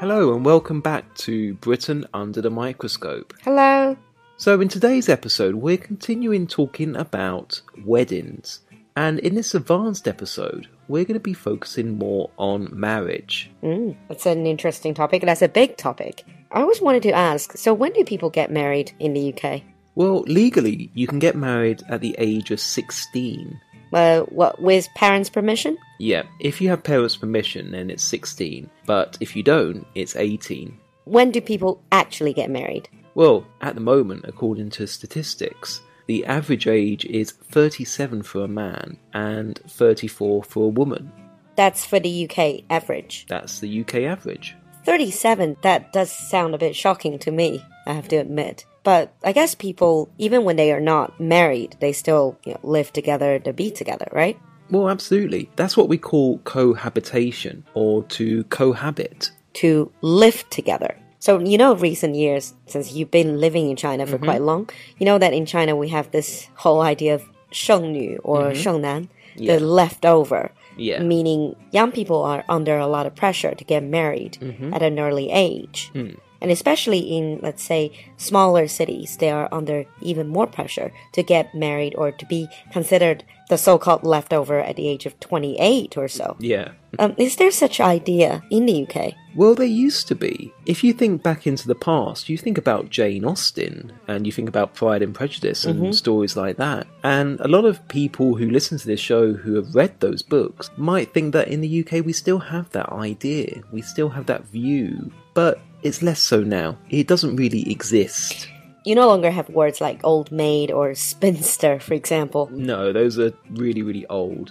Hello, and welcome back to Britain Under the Microscope. Hello. So, in today's episode, we're continuing talking about weddings. And in this advanced episode, we're going to be focusing more on marriage. Mm, that's an interesting topic. That's a big topic. I always wanted to ask so, when do people get married in the UK? Well, legally, you can get married at the age of 16. Uh, what, with parents' permission? Yeah, if you have parents' permission, then it's 16. But if you don't, it's 18. When do people actually get married? Well, at the moment, according to statistics, the average age is 37 for a man and 34 for a woman. That's for the UK average. That's the UK average. 37, that does sound a bit shocking to me, I have to admit. But I guess people, even when they are not married, they still you know, live together to be together, right? Well, absolutely. That's what we call cohabitation or to cohabit. To live together. So, you know, recent years, since you've been living in China for quite long, you know that in China we have this whole idea of 剩女 or 剩男, Yeah. the leftover. Yeah. Meaning young people are under a lot of pressure to get married at an early age. And especially in, let's say, smaller cities, they are under even more pressure to get married or to be considered the so-called leftover at the age of 28 or so. Yeah. Um, is there such idea in the UK? Well, there used to be. If you think back into the past, you think about Jane Austen and you think about Pride and Prejudice and stories like that. And a lot of people who listen to this show who have read those books might think that in the UK we still have that idea, we still have that view. But it's less so now. It doesn't really exist. You no longer have words like old maid or spinster, for example. No, those are really, really old.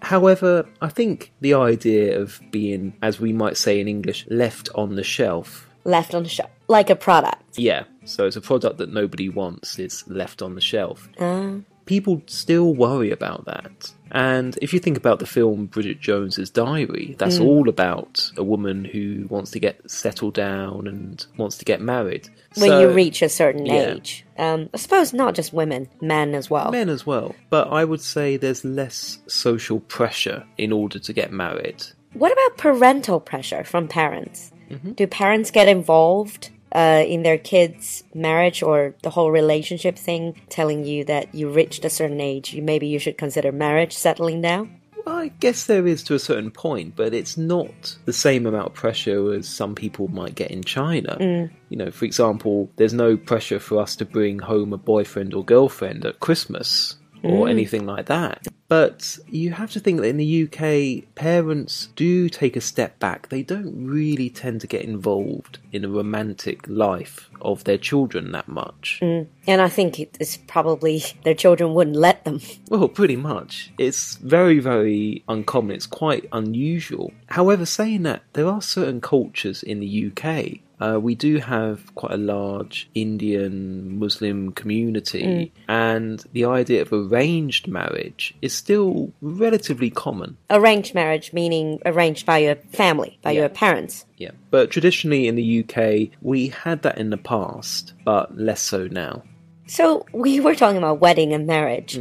However, I think the idea of being, as we might say in English, left on the shelf Left on the shelf. Like a product. Yeah, so it's a product that nobody wants. It's left on the shelf. Uh, People still worry about that. And if you think about the film Bridget Jones's Diary, that's all about a woman who wants to get settled down and wants to get married. when So- you reach a certain yeah. age. Um, I suppose not just women, men as well. men as well. But I would say there's less social pressure in order to get married. What about parental pressure from parents? Mm-hmm. Do parents get involved uh, in their kids' marriage or the whole relationship thing, telling you that you reached a certain age, you maybe you should consider marriage, settling down? Well, I guess there is to a certain point, but it's not the same amount of pressure as some people might get in China. You know, for example, there's no pressure for us to bring home a boyfriend or girlfriend at Christmas or anything like that. But you have to think that in the UK, parents do take a step back. They don't really tend to get involved in the romantic life of their children that much. Mm. And I think it is probably their children wouldn't let them. Well, pretty much. It's very, very uncommon. It's quite unusual. However, saying that, there are certain cultures in the UK. Uh, we do have quite a large Indian Muslim community, and the idea of arranged marriage is still relatively common. Arranged marriage, meaning arranged by your family, by Yeah. your parents. Yeah. But traditionally in the UK, we had that in the past, but less so now. So we were talking about wedding and marriage.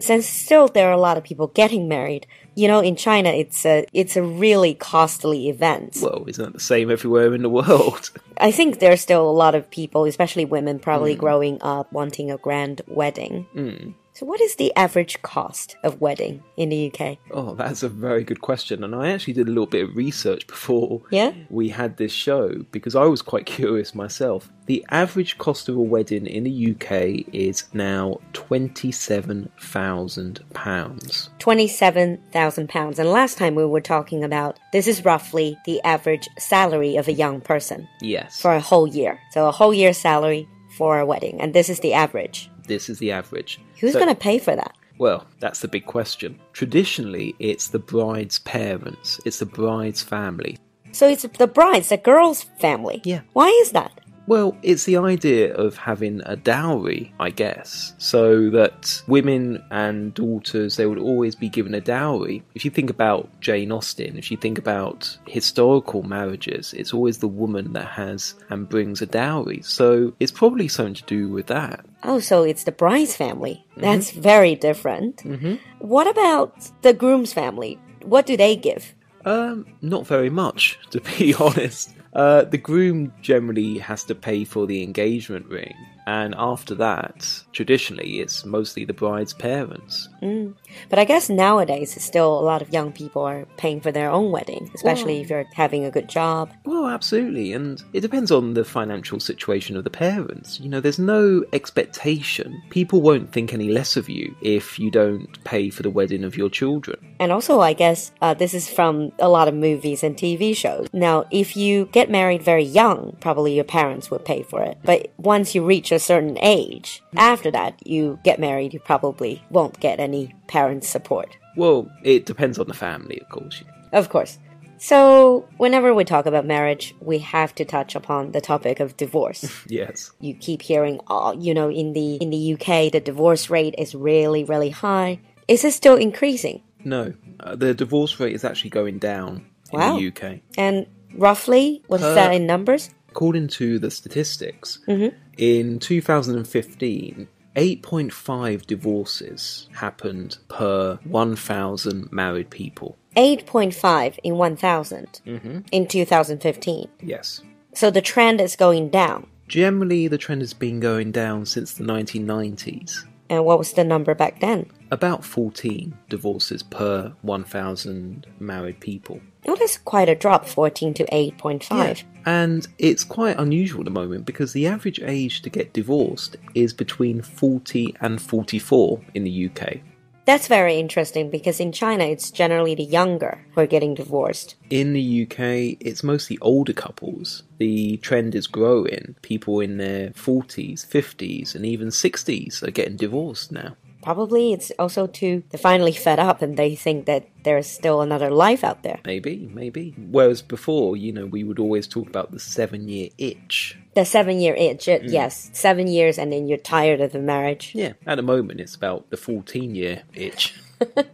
Since still there are a lot of people getting married, you know, in China it's a it's a really costly event. Well, isn't that the same everywhere in the world? I think there's still a lot of people, especially women, probably hmm. growing up wanting a grand wedding. Hmm. So what is the average cost of wedding in the UK? Oh, that's a very good question. And I actually did a little bit of research before Yeah? we had this show because I was quite curious myself. The average cost of a wedding in the UK is now £27,000. Twenty-seven thousand pounds. And last time we were talking about this is roughly the average salary of a young person Yes, for a whole year. So a whole year salary for a wedding, and this is the average. This is the average. Who's So- going to pay for that? Well, that's the big question. Traditionally, it's the bride's parents, it's the bride's family. So it's the bride's, the girl's family. Yeah. Why is that? Well, it's the idea of having a dowry, I guess, so that women and daughters they would always be given a dowry. If you think about Jane Austen, if you think about historical marriages, it's always the woman that has and brings a dowry. So it's probably something to do with that. Oh, so it's the bride's family. Mm-hmm. That's very different. Mm-hmm. What about the groom's family? What do they give? Um, not very much, to be honest. Uh, the groom generally has to pay for the engagement ring, and after that, traditionally, it's mostly the bride's parents. Mm. But I guess nowadays, still a lot of young people are paying for their own wedding, especially well, if you're having a good job. Well, absolutely, and it depends on the financial situation of the parents. You know, there's no expectation. People won't think any less of you if you don't pay for the wedding of your children. And also, I guess uh, this is from a lot of movies and TV shows. Now, if you get married very young, probably your parents would pay for it. But once you reach a certain age, after that, you get married, you probably won't get any parent support. Well, it depends on the family, of course. Of course. So, whenever we talk about marriage, we have to touch upon the topic of divorce. yes. You keep hearing, oh, you know, in the in the UK, the divorce rate is really, really high. Is it still increasing? No, uh, the divorce rate is actually going down in wow. the UK. And roughly, what's uh, that in numbers? According to the statistics, mm-hmm. in 2015, 8.5 divorces happened per 1,000 married people. 8.5 in 1,000 mm-hmm. in 2015. Yes. So the trend is going down. Generally, the trend has been going down since the 1990s. And what was the number back then? About 14 divorces per 1,000 married people. Oh, that's quite a drop, 14 to 8.5. Yeah. And it's quite unusual at the moment because the average age to get divorced is between 40 and 44 in the UK. That's very interesting because in China it's generally the younger who are getting divorced. In the UK, it's mostly older couples. The trend is growing. People in their 40s, 50s, and even 60s are getting divorced now. Probably it's also too, they're finally fed up and they think that there's still another life out there. Maybe, maybe. Whereas before, you know, we would always talk about the seven year itch. The seven year itch, mm. yes. Seven years and then you're tired of the marriage. Yeah, at the moment it's about the 14 year itch. or,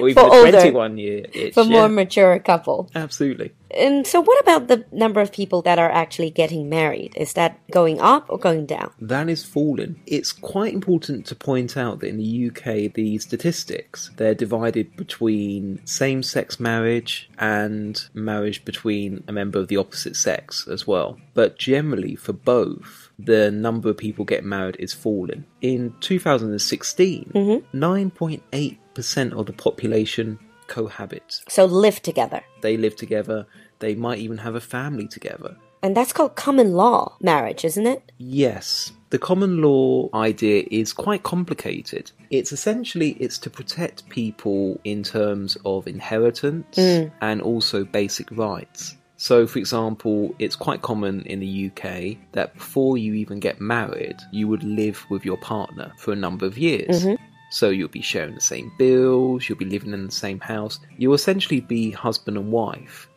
or, even for a 21 year itch. For more mature couple. Absolutely. And so, what about the number of people that are actually getting married? Is that going up or going down? That is falling. It's quite important to point out that in the UK, the statistics they're divided between same-sex marriage and marriage between a member of the opposite sex as well. But generally, for both, the number of people getting married is falling. In 2016, mm-hmm. 9.8% of the population cohabit. So live together. They live together. They might even have a family together. And that's called common law marriage, isn't it? Yes. The common law idea is quite complicated. It's essentially it's to protect people in terms of inheritance mm. and also basic rights. So, for example, it's quite common in the UK that before you even get married, you would live with your partner for a number of years. Mm-hmm. So you'll be sharing the same bills, you'll be living in the same house. You'll essentially be husband and wife.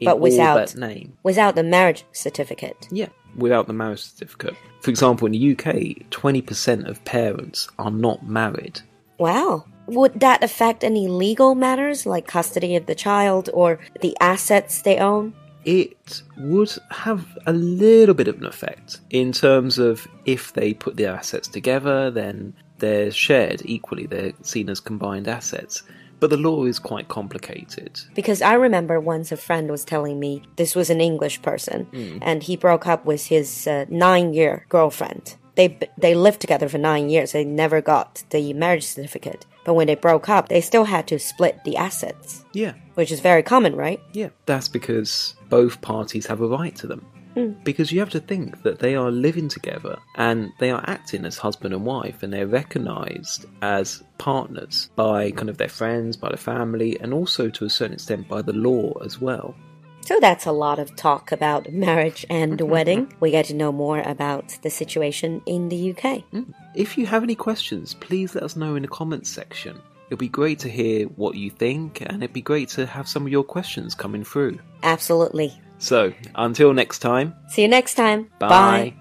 but without name. Without the marriage certificate. Yeah, without the marriage certificate. For example, in the UK, 20% of parents are not married. Wow. Would that affect any legal matters like custody of the child or the assets they own? It would have a little bit of an effect in terms of if they put their assets together, then they're shared equally, they're seen as combined assets. But the law is quite complicated. Because I remember once a friend was telling me this was an English person, mm. and he broke up with his uh, nine year girlfriend. They, they lived together for nine years. They never got the marriage certificate. But when they broke up, they still had to split the assets. Yeah. Which is very common, right? Yeah. That's because both parties have a right to them. Mm. Because you have to think that they are living together and they are acting as husband and wife and they're recognized as partners by kind of their friends, by the family, and also to a certain extent by the law as well. So that's a lot of talk about marriage and wedding. We get to know more about the situation in the UK. Mm. If you have any questions, please let us know in the comments section. It'll be great to hear what you think, and it'd be great to have some of your questions coming through. Absolutely. So, until next time. See you next time. Bye. Bye.